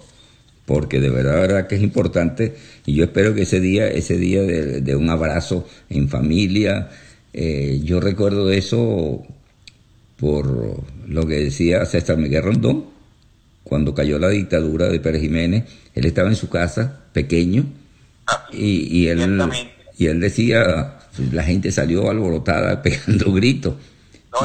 porque de verdad, verdad que es importante, y yo espero que ese día, ese día de, un abrazo en familia, eh, yo recuerdo eso por lo que decía César Miguel Rondón, cuando cayó la dictadura de Pérez Jiménez, él estaba en su casa, pequeño, y, y él y él decía, la gente salió alborotada pegando gritos.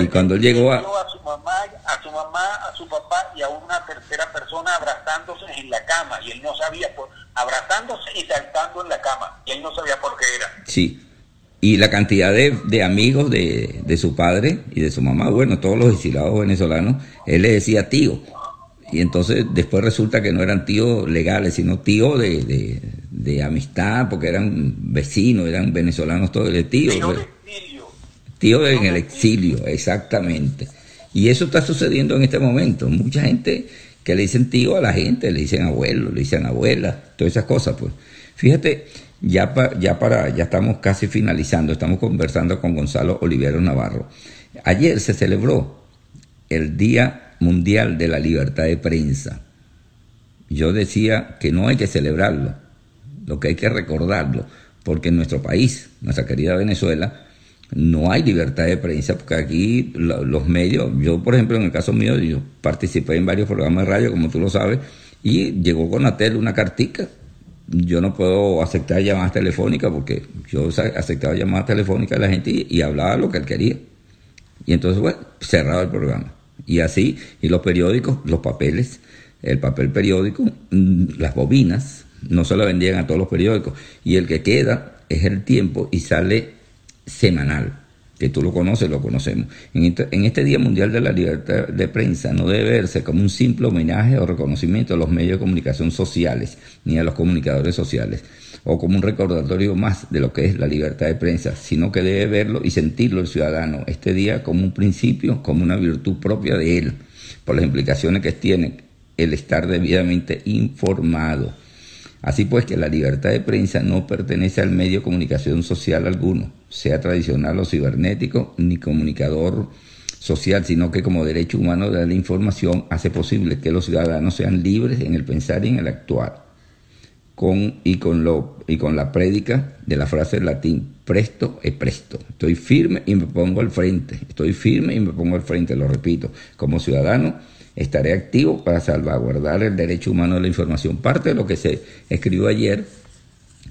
y cuando llegó a... a su mamá, a su mamá, a su papá y a una tercera persona abrazándose en la cama y él no sabía por abrazándose y saltando en la cama y él no sabía por qué era. Sí, y la cantidad de, de amigos de, de, su padre y de su mamá, bueno, todos los exilados venezolanos, él le decía tío. Y entonces después resulta que no eran tíos legales, sino tíos de, de, amistad, porque eran vecinos, eran venezolanos todos, de tío. Tío exilio. Tío en el exilio, exactamente. Y eso está sucediendo en este momento. Mucha gente que le dicen tío a la gente, le dicen abuelo, le dicen abuela, todas esas cosas, pues. Fíjate, ya, ya, para, ya estamos casi finalizando, estamos conversando con Gonzalo Olivero Navarro. Ayer se celebró el Día Mundial de la Libertad de Prensa. Yo decía que no hay que celebrarlo, lo que hay que recordarlo, porque en nuestro país, nuestra querida Venezuela, no hay libertad de prensa, porque aquí los medios, yo por ejemplo en el caso mío, yo participé en varios programas de radio, como tú lo sabes, y llegó con la tele una cartica yo no puedo aceptar llamadas telefónicas porque yo aceptaba llamadas telefónicas de la gente y, hablaba lo que él quería. Y entonces, bueno, cerraba el programa. Y así, y los periódicos, los papeles, el papel periódico, mm, las bobinas, no se lo vendían a todos los periódicos. Y el que queda es el tiempo y sale semanal que tú lo conoces, lo conocemos. Este, en este, Día Mundial de la Libertad de Prensa no debe verse como un simple homenaje o reconocimiento a los medios de comunicación sociales, ni a los comunicadores sociales, o como un recordatorio más de lo que es la libertad de prensa, sino que debe verlo y sentirlo el ciudadano este día como un principio, como una virtud propia de él, por las implicaciones que tiene el estar debidamente informado Así pues que la libertad de prensa no pertenece al medio de comunicación social alguno, sea tradicional o cibernético, ni comunicador social, sino que como derecho humano de la información hace posible que los ciudadanos sean libres en el pensar y en el actuar. Con, y, con lo, y con la prédica de la frase en latín, presto e presto. Estoy firme y me pongo al frente. Estoy firme y me pongo al frente, lo repito. Como ciudadano, Estaré activo para salvaguardar el derecho humano a la información. Parte de lo que se escribió ayer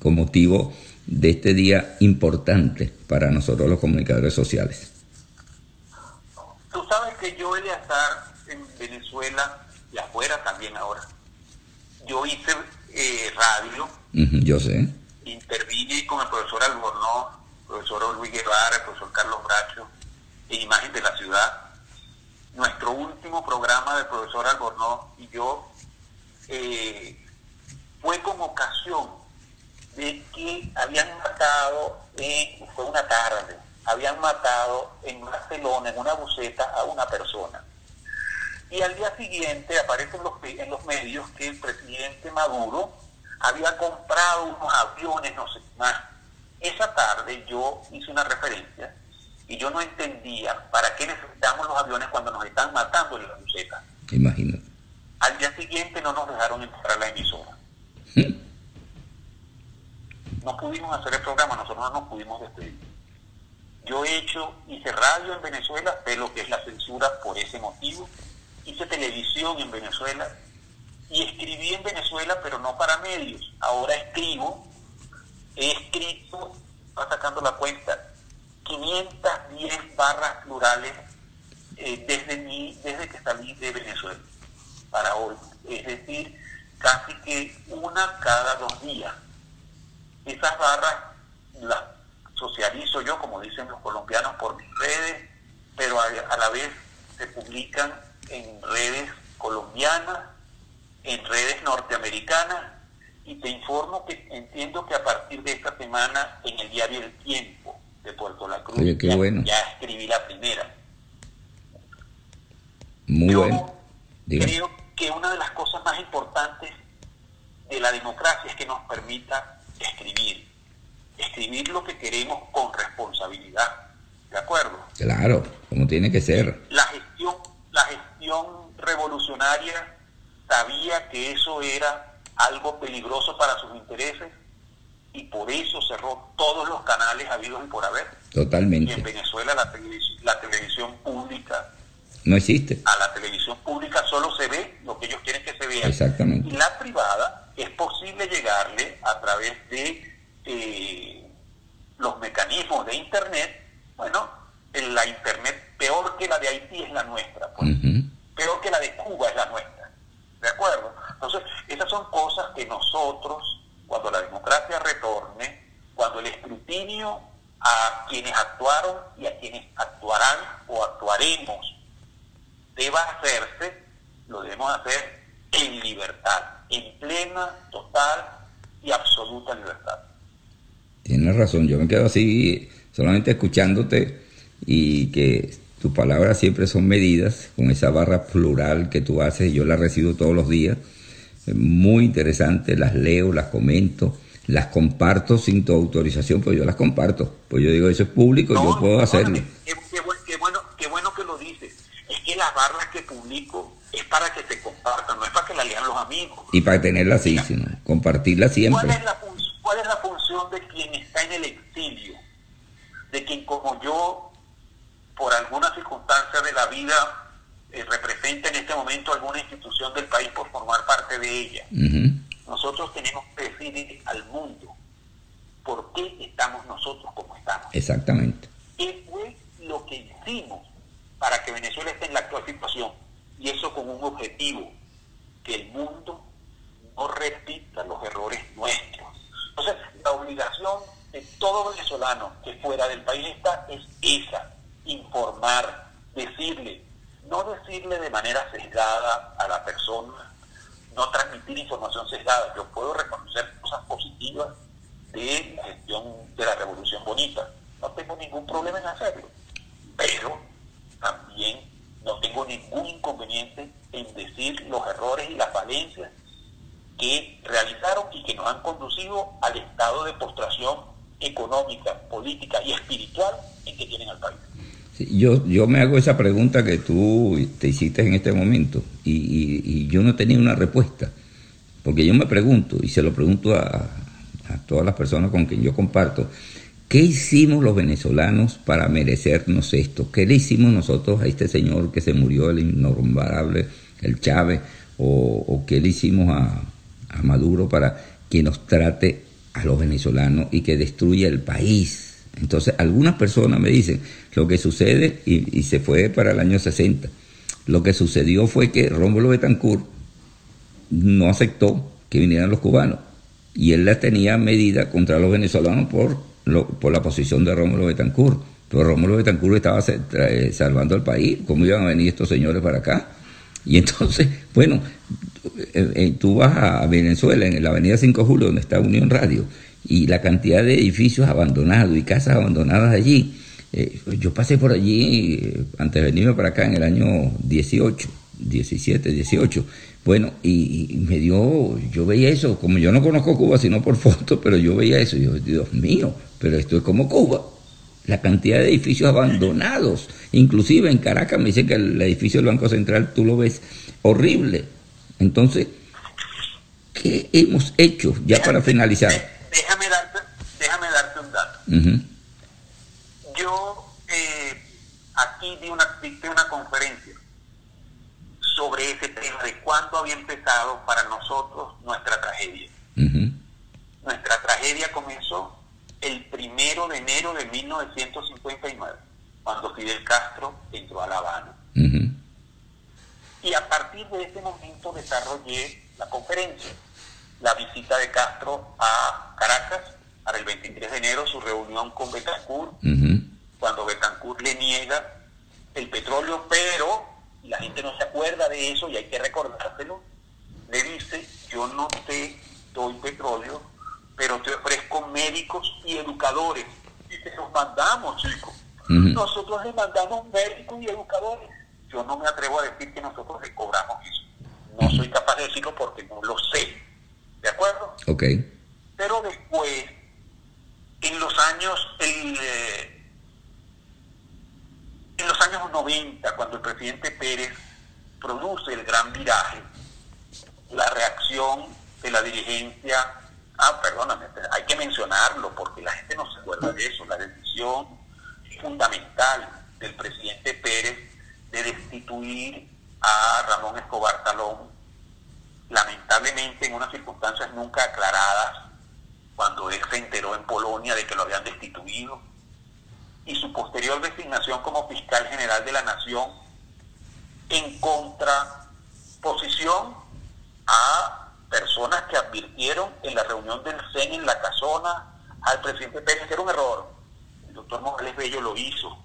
con motivo de este día importante para nosotros los comunicadores sociales. Tú sabes que yo, estar en Venezuela y afuera también ahora, yo hice eh, radio. yo sé. Intervine con el profesor Albornoz, el profesor Luis Guevara, el profesor Carlos Bracho, en Imagen de la Ciudad nuestro último programa del profesor Albornoz y yo eh, fue con ocasión de que habían matado, fue una tarde, habían matado en Barcelona, en una buceta, a una persona. Y al día siguiente aparece en los, en los medios que el presidente Maduro había comprado unos aviones, no sé más. Esa tarde yo hice una referencia y yo no entendía para qué necesitamos los aviones cuando nos están matando en la buceta. Imagínate. Al día siguiente no nos dejaron entrar a la emisora. No pudimos hacer el programa, nosotros no nos pudimos despedir. Yo he hecho, hice radio en Venezuela, sé lo que es la censura por ese motivo. Hice televisión en Venezuela y escribí en Venezuela, pero no para medios. Ahora escribo, he escrito, va sacando la cuenta, 510 barras plurales eh, desde, mi, desde que salí de Venezuela para hoy. Es decir, casi que una cada dos días. Esas barras las socializo yo, como dicen los colombianos, por mis redes, pero a, la vez se publican en redes colombianas, en redes norteamericanas, y te informo que entiendo que a partir de esta semana en el diario El Tiempo de Puerto La Cruz. ya, escribí la primera. Muy bueno. Creo que una de las cosas más importantes de la democracia es que nos permita escribir. Escribir lo que queremos con responsabilidad. ¿De acuerdo? Claro, como tiene que ser. La gestión, la gestión revolucionaria sabía que eso era algo peligroso para sus intereses y por eso cerró todos los canales habidos y por haber. Totalmente. Y en Venezuela la, la televisión pública no existe. A la televisión pública solo se ve lo que ellos quieren que se vea. Exactamente. Y la privada es posible llegarle a través de eh, los mecanismos de Internet. Bueno, la Internet peor que la de Haití es la nuestra. Pues. Peor que la de Cuba es la nuestra. ¿De acuerdo? Entonces, esas son cosas que nosotros cuando la democracia retorne, cuando el escrutinio a quienes actuaron y a quienes actuarán o actuaremos deba hacerse, lo debemos hacer en libertad, en plena, total y absoluta libertad. Tienes razón, yo me quedo así solamente escuchándote y que tus palabras siempre son medidas con esa barra plural que tú haces, yo la recibo todos los días, muy interesante, las leo, las comento, las comparto sin tu autorización, pues yo las comparto, pues yo digo, eso es público, yo puedo hacerlo. Qué, bueno, qué bueno que lo dices, es que las barras que publico es para que se compartan, no es para que la lean los amigos. Y para tenerla así, sino compartirla siempre. ¿Cuál es, la ¿Cuál es la función de quien está en el exilio? De quien como yo, por alguna circunstancia de la vida, eh, representa en este momento alguna institución del país por formar parte de ella. Nosotros tenemos que decir al mundo por qué estamos nosotros como estamos. Exactamente. ¿Qué fue lo que hicimos para que Venezuela esté en la actual situación? Y eso con un objetivo, que el mundo no repita los errores nuestros. Entonces, la obligación de todo venezolano que fuera del país está es esa, informar, decirle, no decirle de manera sesgada a la persona, no transmitir información sesgada. Yo puedo reconocer cosas positivas de la gestión de la Revolución Bonita. No tengo ningún problema en hacerlo. Pero también no tengo ningún inconveniente en decir los errores y las falencias que realizaron y que nos han conducido al estado de postración económica, política y espiritual en que tienen al país yo, yo me hago esa pregunta que tú te hiciste en este momento y, yo no tenía una respuesta, porque yo me pregunto y se lo pregunto a, todas las personas con quien yo comparto, ¿qué hicimos los venezolanos para merecernos esto? ¿Qué le hicimos nosotros a este señor que se murió, el innombrable, el Chávez, o, qué le hicimos a, a Maduro para que nos trate a los venezolanos y que destruya el país? Entonces, algunas personas me dicen, lo que sucede, y, se fue para el año 60, lo que sucedió fue que Rómulo Betancourt no aceptó que vinieran los cubanos, y él la tenía medida contra los venezolanos por, por la posición de Rómulo Betancourt. Pero Rómulo Betancourt estaba eh, salvando al país, ¿cómo iban a venir estos señores para acá? Y entonces, bueno, eh, eh, tú vas a Venezuela, en la avenida 5 de Julio, donde está Unión Radio, y la cantidad de edificios abandonados y casas abandonadas allí. Eh, yo pasé por allí eh, antes de venirme para acá en el año 18, 17, 18. Bueno, y, me dio, yo veía eso, como yo no conozco Cuba sino por foto, pero yo veía eso yo, Dios mío, pero esto es como Cuba. La cantidad de edificios abandonados, inclusive en Caracas me dicen que el edificio del Banco Central tú lo ves horrible. Entonces, ¿qué hemos hecho ya para finalizar? Déjame darte, déjame darte un dato. Yo eh, aquí di una, una conferencia sobre ese tema de cuándo había empezado para nosotros nuestra tragedia. Nuestra tragedia comenzó el primero de enero de 1959, cuando Fidel Castro entró a La Habana. Y a partir de ese momento desarrollé la conferencia la visita de Castro a Caracas para el 23 de enero, su reunión con Betancourt, cuando Betancourt le niega el petróleo, pero la gente no se acuerda de eso y hay que recordárselo, le dice, yo no te doy petróleo, pero te ofrezco médicos y educadores. Y te los mandamos, chicos. Nosotros le mandamos médicos y educadores. Yo no me atrevo a decir que nosotros le cobramos eso. No soy capaz de decirlo porque no lo sé ¿De acuerdo? Ok. Pero después, en los años, eh, en los años 90, cuando el presidente Pérez produce el gran viraje, la reacción de la dirigencia, ah, perdóname, hay que mencionarlo porque la gente no se acuerda de eso, la decisión fundamental del presidente Pérez de destituir a Ramón Escobar Talón lamentablemente en unas circunstancias nunca aclaradas, cuando él se enteró en Polonia de que lo habían destituido, y su posterior designación como fiscal general de la nación en contraposición a personas que advirtieron en la reunión del CEN en la casona al presidente Pérez que era un error. el doctor Morales Bello lo hizo.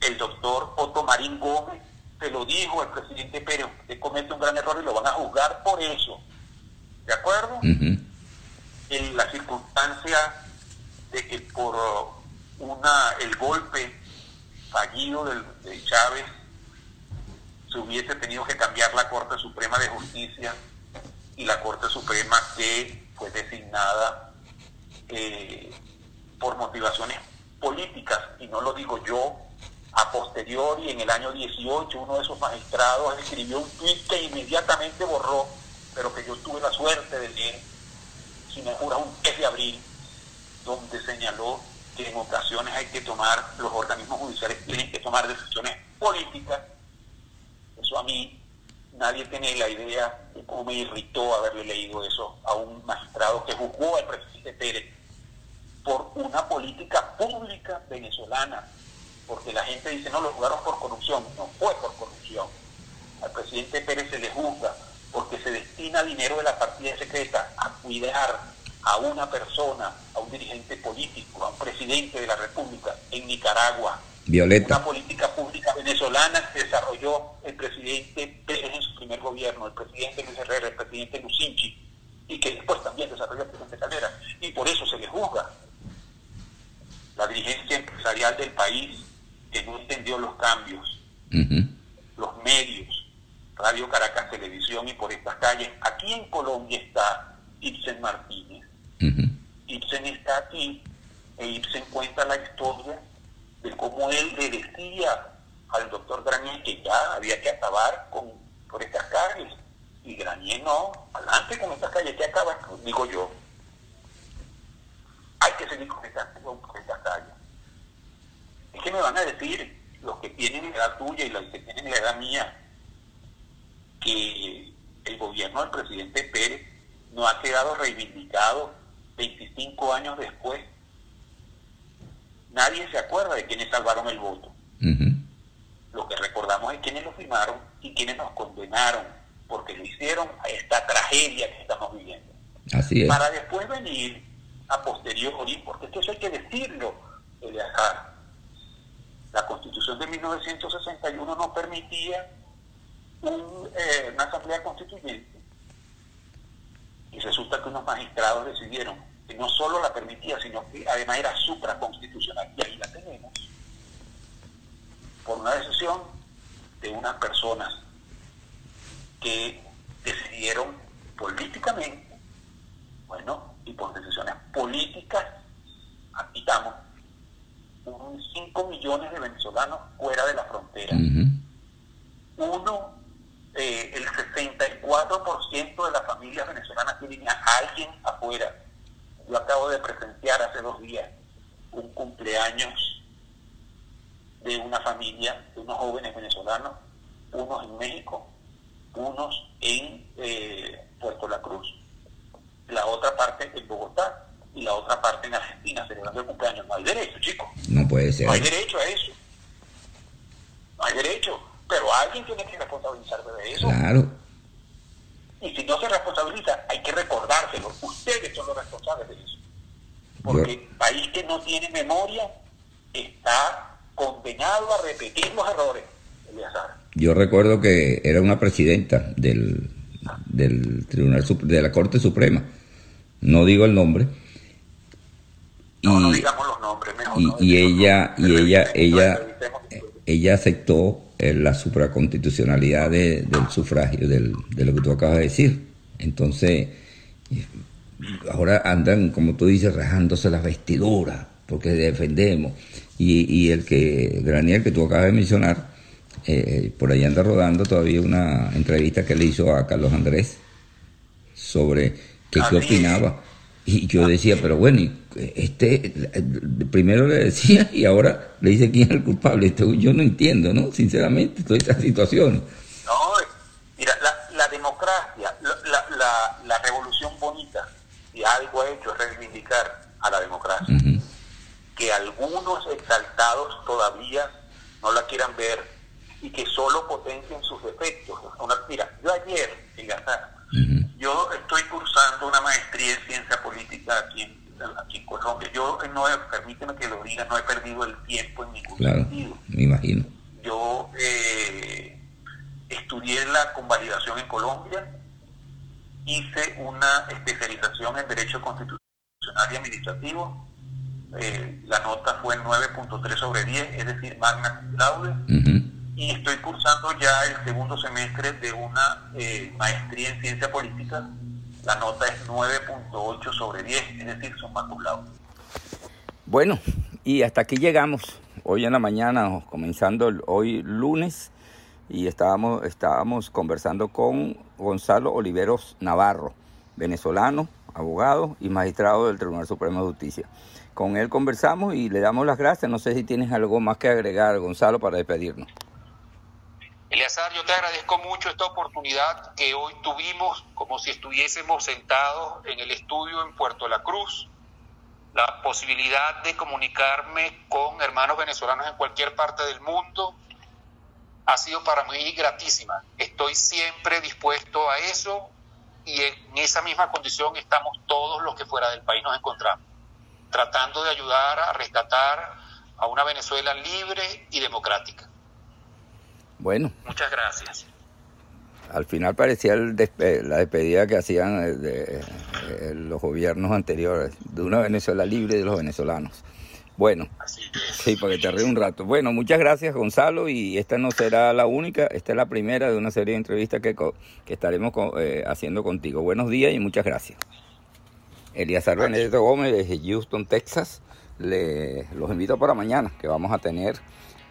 El doctor Otto Marín Gómez se lo dijo al presidente Pérez, usted comete un gran error y lo van a juzgar por eso. ¿De acuerdo? En la circunstancia de que por una el golpe fallido de Chávez se hubiese tenido que cambiar la Corte Suprema de Justicia y la Corte Suprema que fue designada eh, por motivaciones políticas, y no lo digo yo, a posteriori, en el año 18, uno de esos magistrados escribió un tweet que inmediatamente borró, pero que yo tuve la suerte de leer, si me jura, un 10 de abril, donde señaló que en ocasiones hay que tomar, los organismos judiciales tienen que tomar decisiones políticas. Eso a mí, nadie tiene la idea de cómo me irritó haberle leído eso a un magistrado que juzgó al presidente Pérez por una política pública venezolana porque la gente dice, no, lo jugaron por corrupción. No fue por corrupción. Al presidente Pérez se le juzga porque se destina dinero de la partida secreta a cuidar a una persona, a un dirigente político, a un presidente de la República en Nicaragua. Violeta. Una política pública venezolana que desarrolló el presidente Pérez en su primer gobierno, el presidente Luis Herrera, el presidente Lucinchi, y que después también desarrolló el presidente Caldera. Y por eso se le juzga. La dirigencia empresarial del país que no entendió los cambios, los medios, Radio Caracas Televisión y por estas calles. Aquí en Colombia está Ibsen Martínez. Ibsen está aquí e Ibsen cuenta la historia de cómo él le decía al doctor Granier que ya había que acabar con por estas calles. Y Granier no, adelante con estas calles, que acaba, digo yo. Hay que seguir con estas, con estas calles. ¿Qué me van a decir los que tienen la edad tuya y los que tienen la edad mía? Que el gobierno del presidente Pérez no ha quedado reivindicado 25 años después. Nadie se acuerda de quienes salvaron el voto. Lo que recordamos es quienes lo firmaron y quienes nos condenaron porque lo hicieron a esta tragedia que estamos viviendo. Así es. Para después venir a posteriori, porque esto hay que decirlo, Eleazar, la constitución de 1961 no permitía eh, una asamblea constituyente. Y resulta que unos magistrados decidieron que no solo la permitía, sino que además era supraconstitucional. Y ahí la tenemos. Por una decisión de unas personas que decidieron políticamente, bueno, y por decisiones políticas, aquí estamos, 5 millones de venezolanos fuera de la frontera. Uno, eh, el 64% de las familias venezolanas tienen a alguien afuera. Yo acabo de presenciar hace dos días un cumpleaños de una familia, de unos jóvenes venezolanos, unos en México, unos en eh, Puerto La Cruz, la otra parte en Bogotá y la otra parte en Argentina celebrando el cumpleaños. No hay derecho, chicos. No puede ser. No hay derecho a eso. No hay derecho. Pero alguien tiene que responsabilizarse de eso. Claro. Y si no se responsabiliza, hay que recordárselo. Ustedes son los responsables de eso. Porque el país que no tiene memoria está condenado a repetir los errores. Yo recuerdo que era una presidenta del, del Tribunal de la Corte Suprema, no digo el nombre, no, digamos los nombres, y, ella, y ella, ella, ella aceptó eh, la supraconstitucionalidad del sufragio, del, de lo que tú acabas de decir. Entonces, ahora andan, como tú dices, rajándose las vestiduras, porque defendemos. Y, y el que, Granier, que tú acabas de mencionar, eh, por ahí anda rodando todavía una entrevista que le hizo a Carlos Andrés sobre qué, qué opinaba. Y yo decía, pero bueno, este primero le decía y ahora le dice quién es el culpable. Esto, yo no entiendo, ¿no? Sinceramente, toda esta situación. No, mira, la, democracia, la, la, revolución bonita, si algo ha hecho es reivindicar a la democracia. Que algunos exaltados todavía no la quieran ver y que solo potencien sus defectos. mira, yo ayer, en yo estoy cursando una maestría en ciencia política aquí en aquí en Colombia. Yo, no, permíteme que lo diga, no he perdido el tiempo en ningún claro, sentido. Me imagino. Yo eh, estudié la convalidación en Colombia, hice una especialización en Derecho Constitucional y Administrativo. Eh, la nota fue 9.3 sobre 10, es decir, magna cum laude. Y estoy cursando ya el segundo semestre de una eh, maestría en ciencia política. La nota es 9.8 sobre 10, es decir, son laude. Bueno, y hasta aquí llegamos. Hoy en la mañana, comenzando hoy lunes, y estábamos, estábamos conversando con Gonzalo Oliveros Navarro, venezolano, abogado y magistrado del Tribunal Supremo de Justicia. Con él conversamos y le damos las gracias. No sé si tienes algo más que agregar, Gonzalo, para despedirnos. Yo te agradezco mucho esta oportunidad que hoy tuvimos, como si estuviésemos sentados en el estudio en Puerto La Cruz, la posibilidad de comunicarme con hermanos venezolanos en cualquier parte del mundo ha sido para mí gratísima. Estoy siempre dispuesto a eso y en esa misma condición estamos todos los que fuera del país nos encontramos, tratando de ayudar a rescatar a una Venezuela libre y democrática. Bueno. Muchas gracias. Al final parecía la despedida que hacían de, de los gobiernos anteriores, de una Venezuela libre de los venezolanos. Bueno, sí, para que te ríe un rato. Bueno, muchas gracias Gonzalo y esta no será la única, esta es la primera de una serie de entrevistas que, que estaremos eh, haciendo contigo. Buenos días y muchas gracias. Elías Benedetto Gómez desde Houston, Texas. Le, los invito para mañana que vamos a tener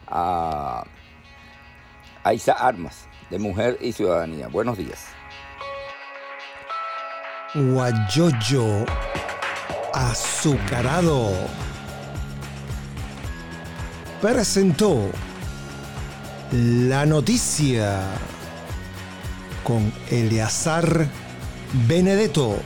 a, a Isa Armas de Mujer y Ciudadanía. Buenos días. Guayoyo azucarado presentó la noticia con Eleazar Benedetto.